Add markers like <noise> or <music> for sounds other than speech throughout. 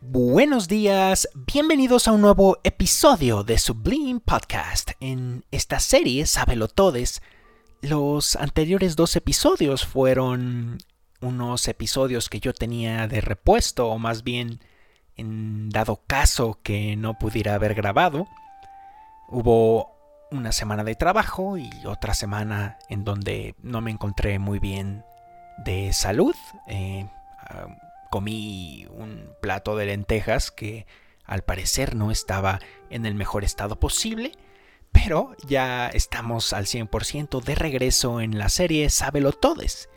Buenos días, bienvenidos a un nuevo episodio de Sublime Podcast. En esta serie, Sábelo Todes, los anteriores dos episodios fueron unos episodios que yo tenía de repuesto, o más bien en dado caso que no pudiera haber grabado. Hubo una semana de trabajo y otra semana en donde no me encontré muy bien de salud. Eh, comí un plato de lentejas que al parecer no estaba en el mejor estado posible, pero ya estamos al 100% de regreso en la serie Sábelo Todes.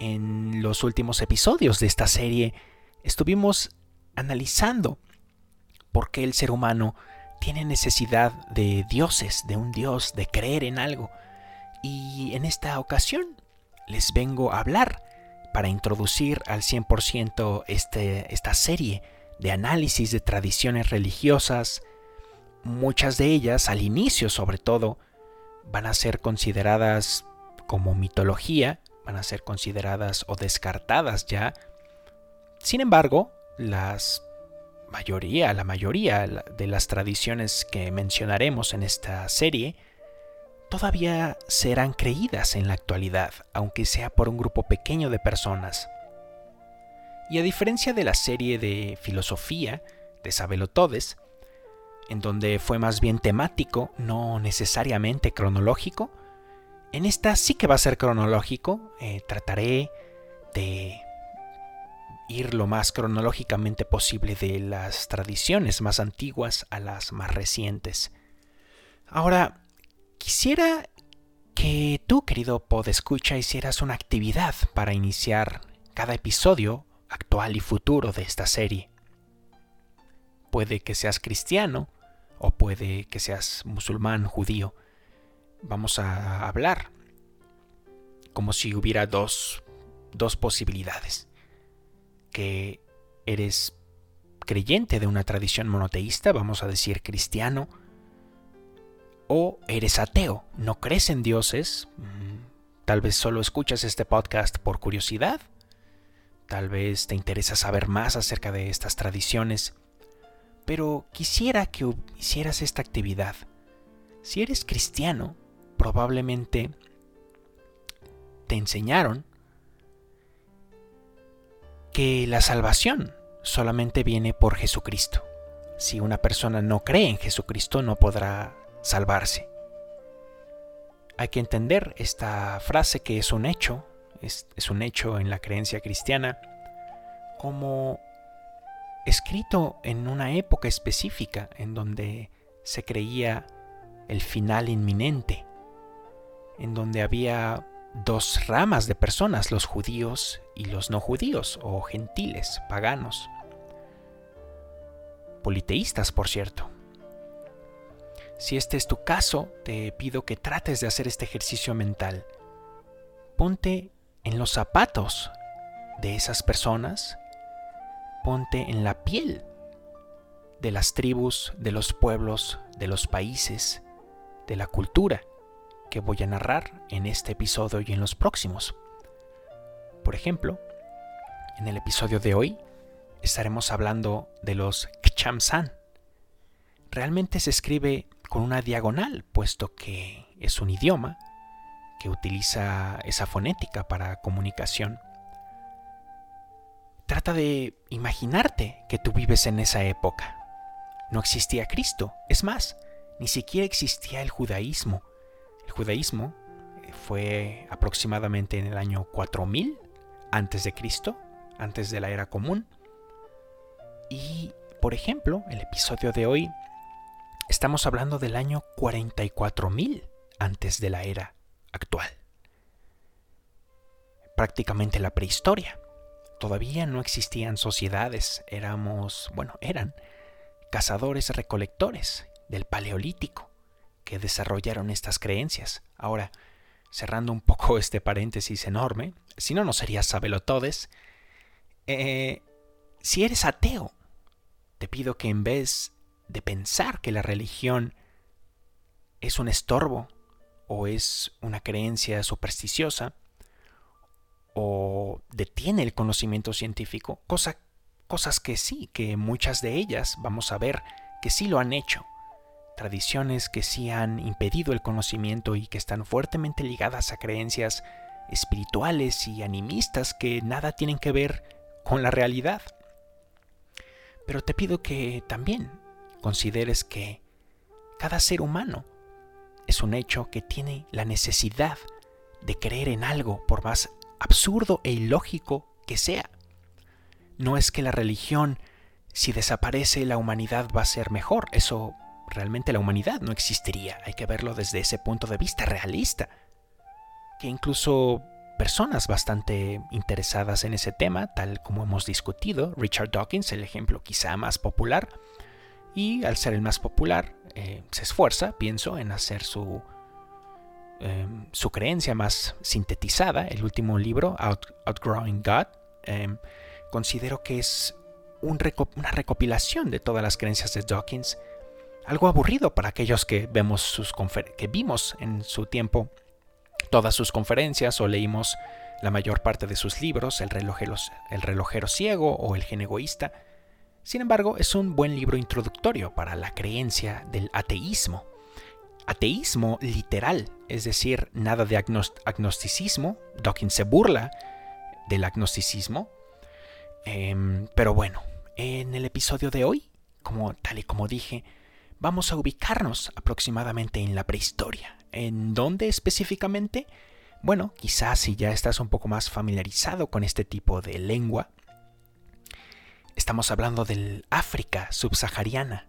En los últimos episodios de esta serie estuvimos analizando por qué el ser humano tiene necesidad de dioses, de un dios, de creer en algo. Y en esta ocasión les vengo a hablar para introducir al 100% este, esta serie de análisis de tradiciones religiosas. Muchas de ellas, al inicio sobre todo, van a ser consideradas como mitología, van a ser consideradas o descartadas ya. Sin embargo, las mayoría, la mayoría de las tradiciones que mencionaremos en esta serie todavía serán creídas en la actualidad, aunque sea por un grupo pequeño de personas. Y a diferencia de la serie de filosofía de Sabelotodes, en donde fue más bien temático, no necesariamente cronológico, en esta sí que va a ser cronológico, eh, trataré de ir lo más cronológicamente posible de las tradiciones más antiguas a las más recientes. Ahora, Quisiera que tú, querido podescucha, hicieras una actividad para iniciar cada episodio actual y futuro de esta serie. Puede que seas cristiano o puede que seas musulmán, judío. Vamos a hablar como si hubiera dos, dos posibilidades. Que eres creyente de una tradición monoteísta, vamos a decir cristiano, o eres ateo, no crees en dioses, mm, tal vez solo escuchas este podcast por curiosidad, tal vez te interesa saber más acerca de estas tradiciones, pero quisiera que hicieras esta actividad. Si eres cristiano, probablemente te enseñaron que la salvación solamente viene por Jesucristo. Si una persona no cree en Jesucristo, no podrá salvarse. Hay que entender esta frase que es un hecho, es, un hecho en la creencia cristiana, como escrito en una época específica en donde se creía el final inminente, en donde había dos ramas de personas, los judíos y los no judíos, o gentiles, paganos, politeístas, por cierto. Si este es tu caso, te pido que trates de hacer este ejercicio mental. Ponte en los zapatos de esas personas, ponte en la piel de las tribus, de los pueblos, de los países, de la cultura que voy a narrar en este episodio y en los próximos. Por ejemplo, en el episodio de hoy estaremos hablando de los Kchamsan. Realmente se escribe con una diagonal, puesto que es un idioma que utiliza esa fonética para comunicación. Trata de imaginarte que tú vives en esa época. No existía Cristo, es más, ni siquiera existía el judaísmo. El judaísmo eh, fue aproximadamente en el año 4000 antes de Cristo, antes de la era común. Y, por ejemplo, el episodio de hoy Estamos hablando del año 44.000 antes de la era actual. Prácticamente la prehistoria. Todavía no existían sociedades, éramos, bueno, eran cazadores recolectores del Paleolítico que desarrollaron estas creencias. Ahora, cerrando un poco <laughs> este paréntesis enorme, si no, no sería sabelotodes, eh, si eres ateo, te pido que en vez de pensar que la religión es un estorbo o es una creencia supersticiosa o detiene el conocimiento científico, cosa cosas que sí, que muchas de ellas vamos a ver que sí lo han hecho. Tradiciones que sí han impedido el conocimiento y que están fuertemente ligadas a creencias espirituales y animistas que nada tienen que ver con la realidad. Pero te pido que también consideres que cada ser humano es un hecho que tiene la necesidad de creer en algo, por más absurdo e ilógico que sea. No es que la religión, si desaparece, la humanidad va a ser mejor. Eso realmente la humanidad no existiría. Hay que verlo desde ese punto de vista realista. Que incluso personas bastante interesadas en ese tema, tal como hemos discutido, Richard Dawkins, el ejemplo quizá más popular, y al ser el más popular, eh, se esfuerza, pienso, en hacer su, em, su creencia más sintetizada. El último libro, Outgrowing God, em, considero que es una recopilación de todas las creencias de Dawkins, algo aburrido para aquellos que, vemos sus que vimos en su tiempo todas sus conferencias o leímos la mayor parte de sus libros, El relojero, el relojero ciego o El gen egoísta. Sin embargo, es un buen libro introductorio para la creencia del ateísmo. Ateísmo literal, es decir, nada de agnosticismo. Dawkins se burla del agnosticismo. Em, pero bueno, en el episodio de hoy, como tal y como dije, vamos a ubicarnos aproximadamente en la prehistoria. ¿En dónde específicamente? Bueno, quizás si ya estás un poco más familiarizado con este tipo de lengua, Estamos hablando del África subsahariana.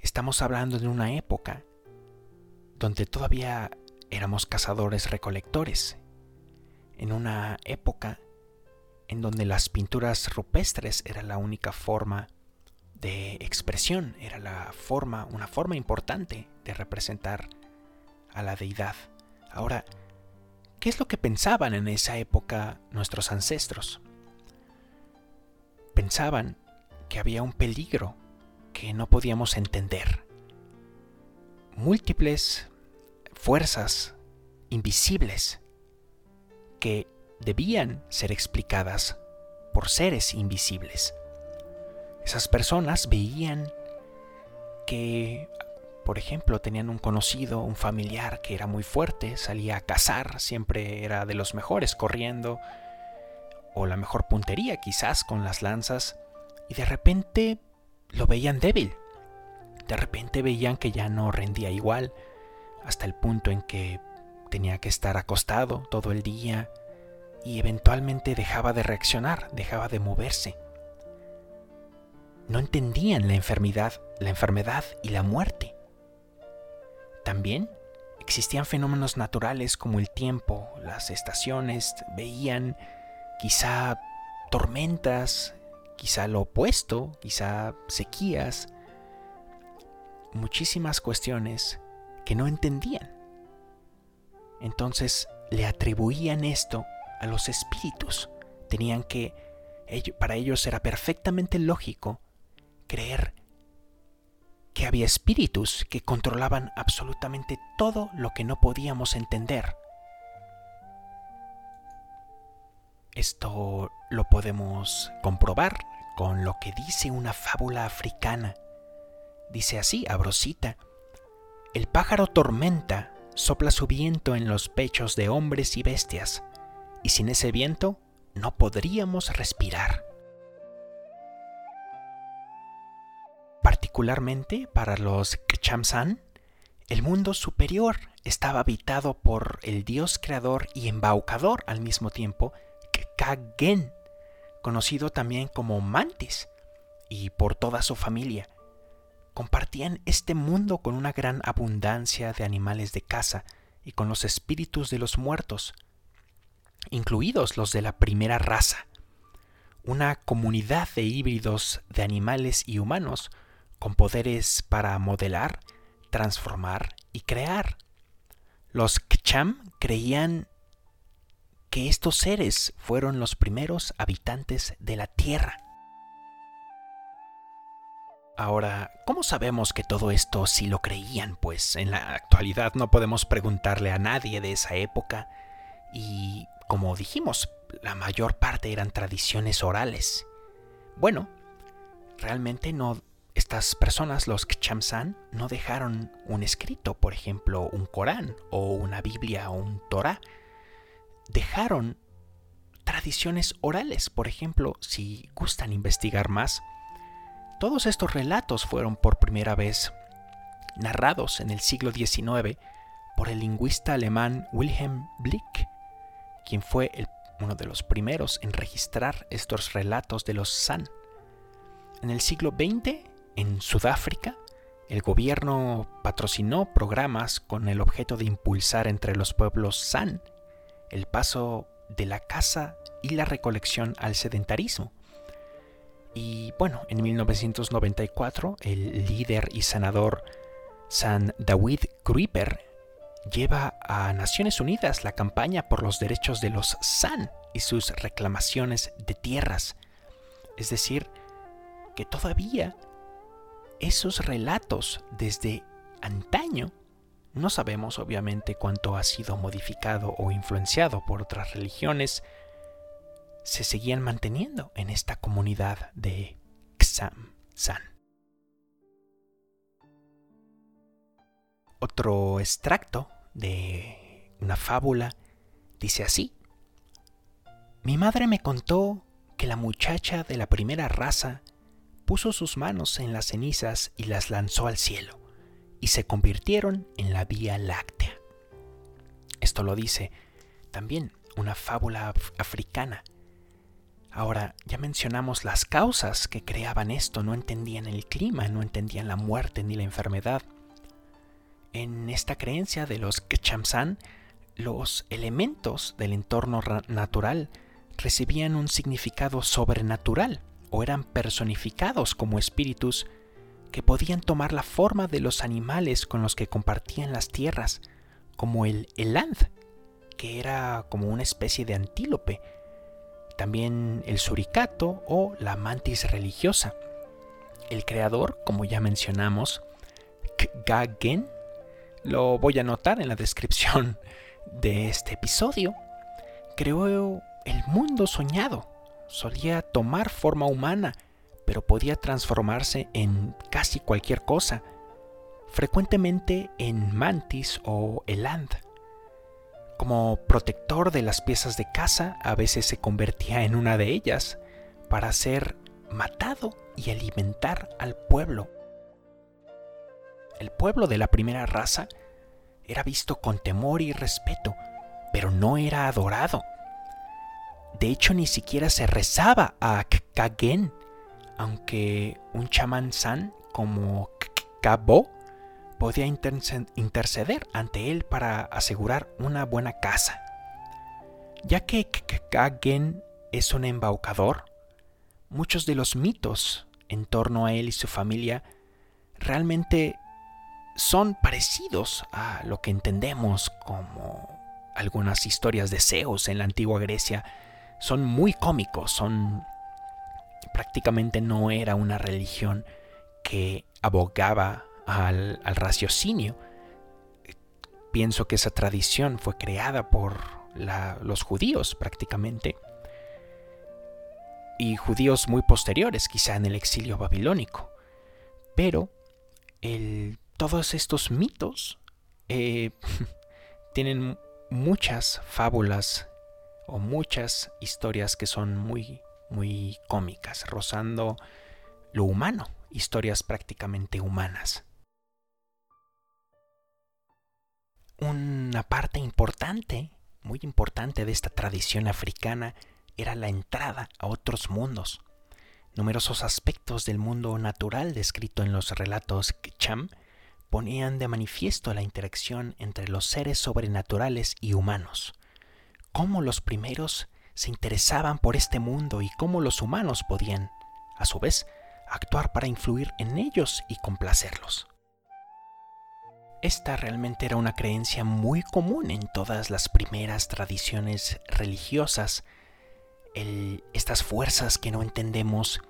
Estamos hablando de una época donde todavía éramos cazadores recolectores. En una época en donde las pinturas rupestres era la única forma de expresión, era la forma, una forma importante de representar a la deidad. Ahora, ¿qué es lo que pensaban en esa época nuestros ancestros? Pensaban que había un peligro que no podíamos entender. Múltiples fuerzas invisibles que debían ser explicadas por seres invisibles. Esas personas veían que, por ejemplo, tenían un conocido, un familiar que era muy fuerte, salía a cazar, siempre era de los mejores corriendo, o la mejor puntería quizás con las lanzas, y de repente lo veían débil. De repente veían que ya no rendía igual, hasta el punto en que tenía que estar acostado todo el día y eventualmente dejaba de reaccionar, dejaba de moverse. No entendían la enfermedad, la enfermedad y la muerte. También existían fenómenos naturales como el tiempo, las estaciones, veían quizá tormentas, quizá lo opuesto, quizá sequías, muchísimas cuestiones que no entendían. Entonces le atribuían esto a los espíritus. Tenían que, para ellos era perfectamente lógico creer que había espíritus que controlaban absolutamente todo lo que no podíamos entender. Esto lo podemos comprobar con lo que dice una fábula africana. Dice así, abrosita, el pájaro tormenta sopla su viento en los pechos de hombres y bestias, y sin ese viento no podríamos respirar. Particularmente para los Kchamsan, el mundo superior estaba habitado por el dios creador y embaucador al mismo tiempo Kagen, conocido también como Mantis, y por toda su familia. Compartían este mundo con una gran abundancia de animales de caza y con los espíritus de los muertos, incluidos los de la primera raza, una comunidad de híbridos de animales y humanos con poderes para modelar, transformar y crear. Los Kcham creían que estos seres fueron los primeros habitantes de la Tierra. Ahora, ¿cómo sabemos que todo esto sí lo creían? Pues en la actualidad no podemos preguntarle a nadie de esa época y, como dijimos, la mayor parte eran tradiciones orales. bueno, realmente no estas personas, los Kchamsan, no dejaron un escrito, por ejemplo, un Corán o una Biblia o un Torah. Dejaron tradiciones orales, por ejemplo, si gustan investigar más. Todos estos relatos fueron por primera vez narrados en el siglo XIX por el lingüista alemán Wilhelm Blick, quien fue uno de los primeros en registrar estos relatos de los San. En el siglo XX en Sudáfrica, el gobierno patrocinó programas con el objeto de impulsar entre los pueblos San el paso de la caza y la recolección al sedentarismo. Y bueno, en 1994 el líder y senador San David Gruiper lleva a Naciones Unidas la campaña por los derechos de los San y sus reclamaciones de tierras. Es decir, que todavía esos relatos desde antaño, no sabemos obviamente cuánto ha sido modificado o influenciado por otras religiones, se seguían manteniendo en esta comunidad de Xam San. Otro extracto de una fábula dice así. Mi madre me contó que la muchacha de la primera raza puso sus manos en las cenizas y las lanzó al cielo, y se convirtieron en la Vía Láctea. Esto lo dice también una fábula africana. Ahora, ya mencionamos las causas que creaban esto, no entendían el clima, no entendían la muerte ni la enfermedad. En esta creencia de los Kchamsan, los elementos del entorno natural recibían un significado sobrenatural o eran personificados como espíritus que podían tomar la forma de los animales con los que compartían las tierras, como el eland, que era como una especie de antílope, también el suricato o la mantis religiosa. El creador, como ya mencionamos, Kgagen, lo voy a anotar en la descripción de este episodio, creó el mundo soñado solía tomar forma humana, pero podía transformarse en casi cualquier cosa, frecuentemente en mantis o eland. Como protector de las piezas de casa, a veces se convertía en una de ellas para ser matado y alimentar al pueblo. El pueblo de la primera raza era visto con temor y respeto, pero no era adorado. De hecho, ni siquiera se rezaba a Kagen, aunque un chamán san como Kabo podía interceder ante él para asegurar una buena casa. Ya que Kagen es un embaucador, muchos de los mitos en torno a él y su familia realmente son parecidos a lo que entendemos como algunas historias de Zeus en la antigua Grecia son muy cómicos, son prácticamente no era una religión que abogaba al, raciocinio. Pienso que esa tradición fue creada por los judíos prácticamente y judíos muy posteriores, quizá en el exilio babilónico. Pero todos estos mitos eh, <laughs> tienen muchas fábulas o muchas historias que son muy, muy cómicas, rozando lo humano, historias prácticamente humanas. Una parte importante, muy importante de esta tradición africana era la entrada a otros mundos. Numerosos aspectos del mundo natural descrito en los relatos Kcham ponían de manifiesto la interacción entre los seres sobrenaturales y humanos cómo los primeros se interesaban por este mundo y cómo los humanos podían, a su vez, actuar para influir en ellos y complacerlos. Esta realmente era una creencia muy común en todas las primeras tradiciones religiosas. estas fuerzas que no entendemos,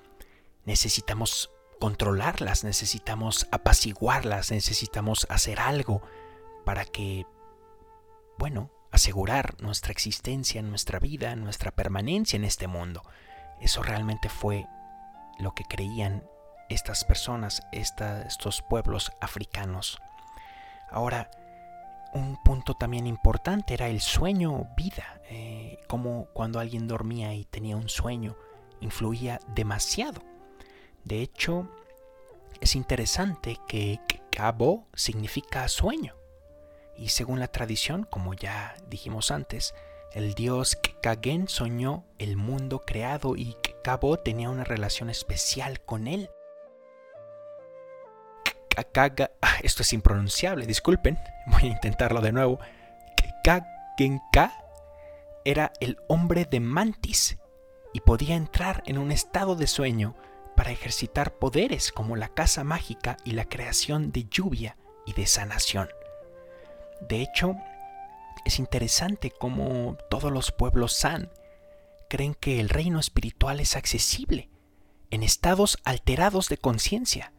necesitamos controlarlas, necesitamos apaciguarlas, necesitamos hacer algo para que, bueno, asegurar nuestra existencia, nuestra vida, nuestra permanencia en este mundo. Eso realmente fue lo que creían estas personas, estos pueblos africanos. Ahora, un punto también importante era el sueño vida, eh, como cuando alguien dormía y tenía un sueño, influía demasiado. De hecho, es interesante que Cabo significa sueño. Y según la tradición, como ya dijimos antes, el dios Kagen soñó el mundo creado y Cabo tenía una relación especial con él. Ah, esto es impronunciable, disculpen, <laughs> voy a intentarlo de nuevo. Kagenka era el hombre de Mantis y podía entrar en un estado de sueño para ejercitar poderes como la casa mágica y la creación de lluvia y de sanación. De hecho, es interesante cómo todos los pueblos San creen que el reino espiritual es accesible en estados alterados de conciencia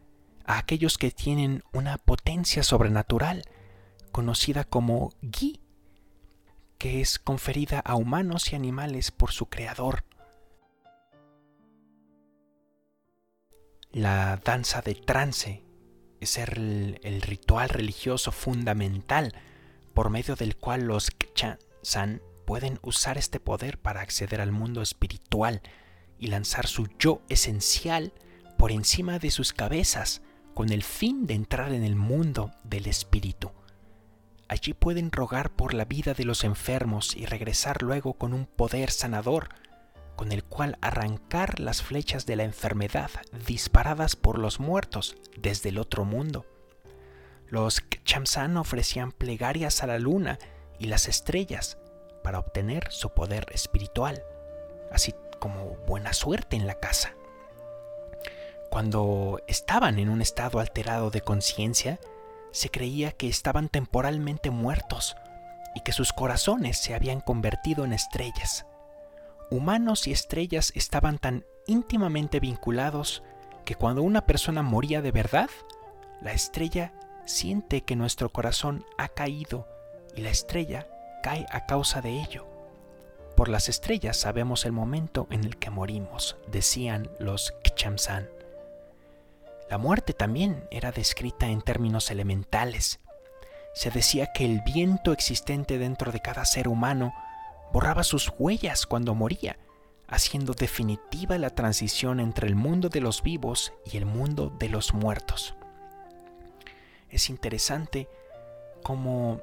a aquellos que tienen una potencia sobrenatural conocida como Gi, que es conferida a humanos y animales por su creador. La danza de trance es el ritual religioso fundamental por medio del cual los San pueden usar este poder para acceder al mundo espiritual y lanzar su yo esencial por encima de sus cabezas con el fin de entrar en el mundo del espíritu. Allí pueden rogar por la vida de los enfermos y regresar luego con un poder sanador, con el cual arrancar las flechas de la enfermedad disparadas por los muertos desde el otro mundo. Los Chamsan ofrecían plegarias a la luna y las estrellas para obtener su poder espiritual, así como buena suerte en la casa. Cuando estaban en un estado alterado de conciencia, se creía que estaban temporalmente muertos y que sus corazones se habían convertido en estrellas. Humanos y estrellas estaban tan íntimamente vinculados que cuando una persona moría de verdad, la estrella siente que nuestro corazón ha caído y la estrella cae a causa de ello. Por las estrellas sabemos el momento en el que morimos, decían los Kchamsan. La muerte también era descrita en términos elementales. Se decía que el viento existente dentro de cada ser humano borraba sus huellas cuando moría, haciendo definitiva la transición entre el mundo de los vivos y el mundo de los muertos. Es interesante cómo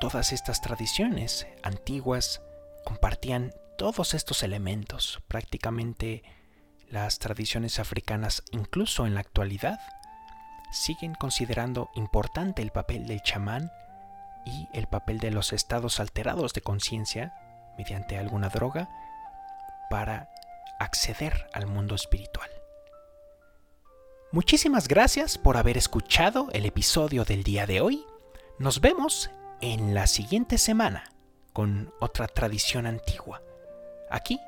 todas estas tradiciones antiguas compartían todos estos elementos, prácticamente las tradiciones africanas, incluso en la actualidad, siguen considerando importante el papel del chamán y el papel de los estados alterados de conciencia mediante alguna droga para acceder al mundo espiritual. Muchísimas gracias por haber escuchado el episodio del día de hoy. Nos vemos en la siguiente semana con otra tradición antigua. Aquí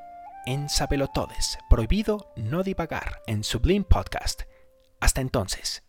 en Sabelotodes, prohibido no divagar en Sublime Podcast. Hasta entonces.